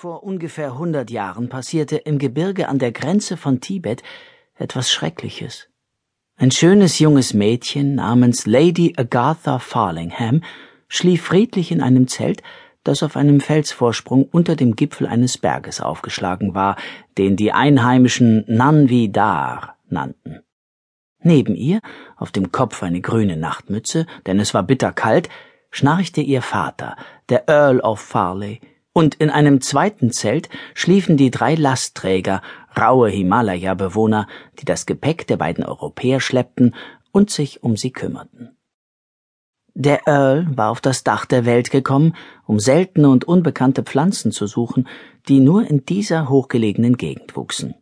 Vor ungefähr hundert Jahren passierte im Gebirge an der Grenze von Tibet etwas Schreckliches. Ein schönes junges Mädchen namens Lady Agatha Farlingham schlief friedlich in einem Zelt, das auf einem Felsvorsprung unter dem Gipfel eines Berges aufgeschlagen war, den die Einheimischen Nanvi Dar nannten. Neben ihr, auf dem Kopf eine grüne Nachtmütze, denn es war bitterkalt, schnarchte ihr Vater, der Earl of Farley, und in einem zweiten Zelt schliefen die drei Lastträger, raue Himalaya-Bewohner, die das Gepäck der beiden Europäer schleppten und sich um sie kümmerten. Der Earl war auf das Dach der Welt gekommen, um seltene und unbekannte Pflanzen zu suchen, die nur in dieser hochgelegenen Gegend wuchsen.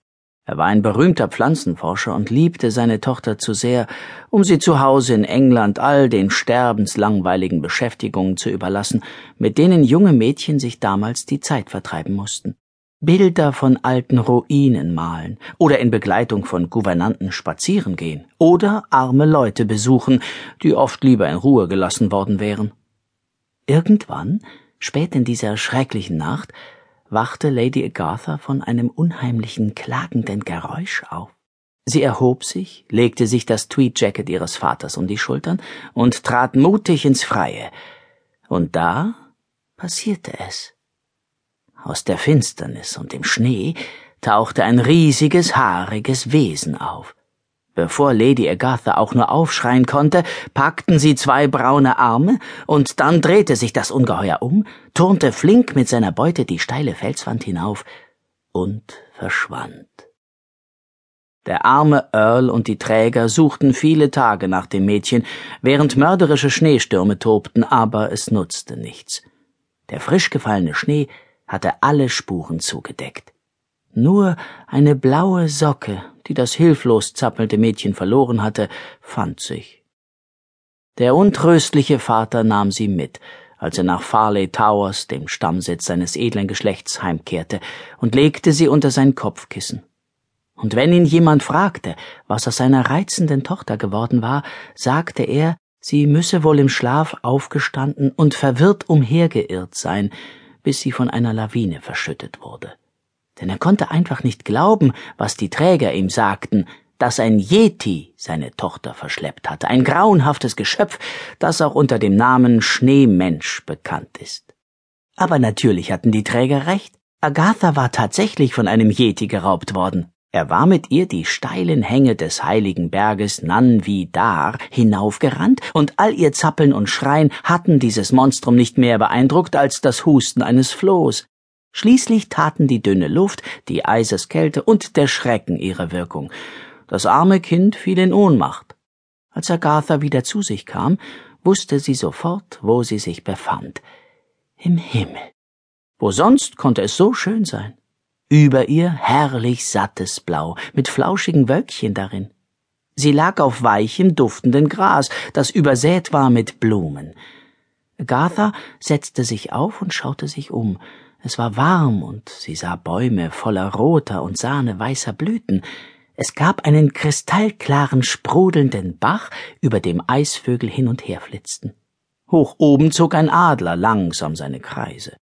Er war ein berühmter Pflanzenforscher und liebte seine Tochter zu sehr, um sie zu Hause in England all den sterbenslangweiligen Beschäftigungen zu überlassen, mit denen junge Mädchen sich damals die Zeit vertreiben mussten. Bilder von alten Ruinen malen oder in Begleitung von Gouvernanten spazieren gehen oder arme Leute besuchen, die oft lieber in Ruhe gelassen worden wären. Irgendwann, spät in dieser schrecklichen Nacht, wachte Lady Agatha von einem unheimlichen, klagenden Geräusch auf. Sie erhob sich, legte sich das Tweedjacket ihres Vaters um die Schultern und trat mutig ins Freie. Und da passierte es. Aus der Finsternis und dem Schnee tauchte ein riesiges, haariges Wesen auf. Bevor Lady Agatha auch nur aufschreien konnte, packten sie zwei braune Arme, und dann drehte sich das Ungeheuer um, turnte flink mit seiner Beute die steile Felswand hinauf und verschwand. Der arme Earl und die Träger suchten viele Tage nach dem Mädchen, während mörderische Schneestürme tobten, aber es nutzte nichts. Der frisch gefallene Schnee hatte alle Spuren zugedeckt. Nur eine blaue Socke, die das hilflos zappelnde Mädchen verloren hatte, fand sich. Der untröstliche Vater nahm sie mit, als er nach Farley Towers, dem Stammsitz seines edlen Geschlechts, heimkehrte, und legte sie unter sein Kopfkissen. Und wenn ihn jemand fragte, was aus seiner reizenden Tochter geworden war, sagte er, sie müsse wohl im Schlaf aufgestanden und verwirrt umhergeirrt sein, bis sie von einer Lawine verschüttet wurde denn er konnte einfach nicht glauben, was die Träger ihm sagten, dass ein Yeti seine Tochter verschleppt hatte, ein grauenhaftes Geschöpf, das auch unter dem Namen Schneemensch bekannt ist. Aber natürlich hatten die Träger recht. Agatha war tatsächlich von einem Yeti geraubt worden. Er war mit ihr die steilen Hänge des heiligen Berges Nanvidar hinaufgerannt, und all ihr Zappeln und Schreien hatten dieses Monstrum nicht mehr beeindruckt als das Husten eines Flohs. Schließlich taten die dünne Luft, die Eiseskälte und der Schrecken ihre Wirkung. Das arme Kind fiel in Ohnmacht. Als Agatha wieder zu sich kam, wusste sie sofort, wo sie sich befand. Im Himmel. Wo sonst konnte es so schön sein? Über ihr herrlich sattes Blau, mit flauschigen Wölkchen darin. Sie lag auf weichem, duftenden Gras, das übersät war mit Blumen. Agatha setzte sich auf und schaute sich um. Es war warm und sie sah Bäume voller roter und sahneweißer Blüten. Es gab einen kristallklaren, sprudelnden Bach, über dem Eisvögel hin und her flitzten. Hoch oben zog ein Adler langsam seine Kreise.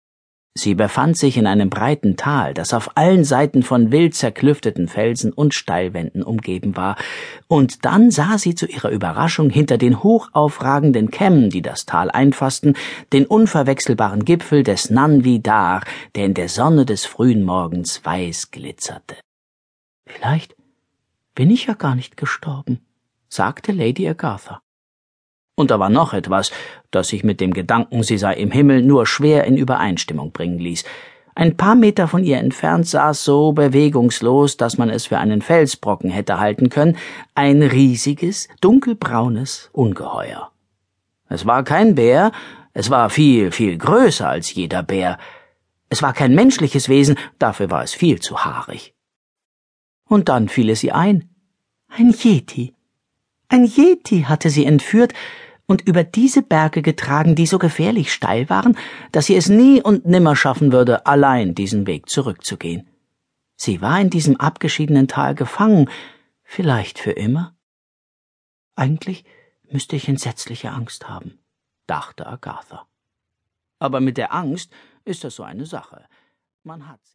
Sie befand sich in einem breiten Tal, das auf allen Seiten von wild zerklüfteten Felsen und Steilwänden umgeben war, und dann sah sie zu ihrer Überraschung hinter den hochaufragenden Kämmen, die das Tal einfassten, den unverwechselbaren Gipfel des Nanvidar, der in der Sonne des frühen Morgens weiß glitzerte. Vielleicht bin ich ja gar nicht gestorben, sagte Lady Agatha. Und da war noch etwas, das sich mit dem Gedanken, sie sei im Himmel, nur schwer in Übereinstimmung bringen ließ. Ein paar Meter von ihr entfernt saß so bewegungslos, dass man es für einen Felsbrocken hätte halten können, ein riesiges, dunkelbraunes Ungeheuer. Es war kein Bär, es war viel, viel größer als jeder Bär. Es war kein menschliches Wesen, dafür war es viel zu haarig. Und dann fiel es ihr ein. Ein Yeti. Ein Yeti hatte sie entführt, und über diese Berge getragen, die so gefährlich steil waren, dass sie es nie und nimmer schaffen würde, allein diesen Weg zurückzugehen. Sie war in diesem abgeschiedenen Tal gefangen, vielleicht für immer. Eigentlich müsste ich entsetzliche Angst haben, dachte Agatha. Aber mit der Angst ist das so eine Sache. Man hat sie.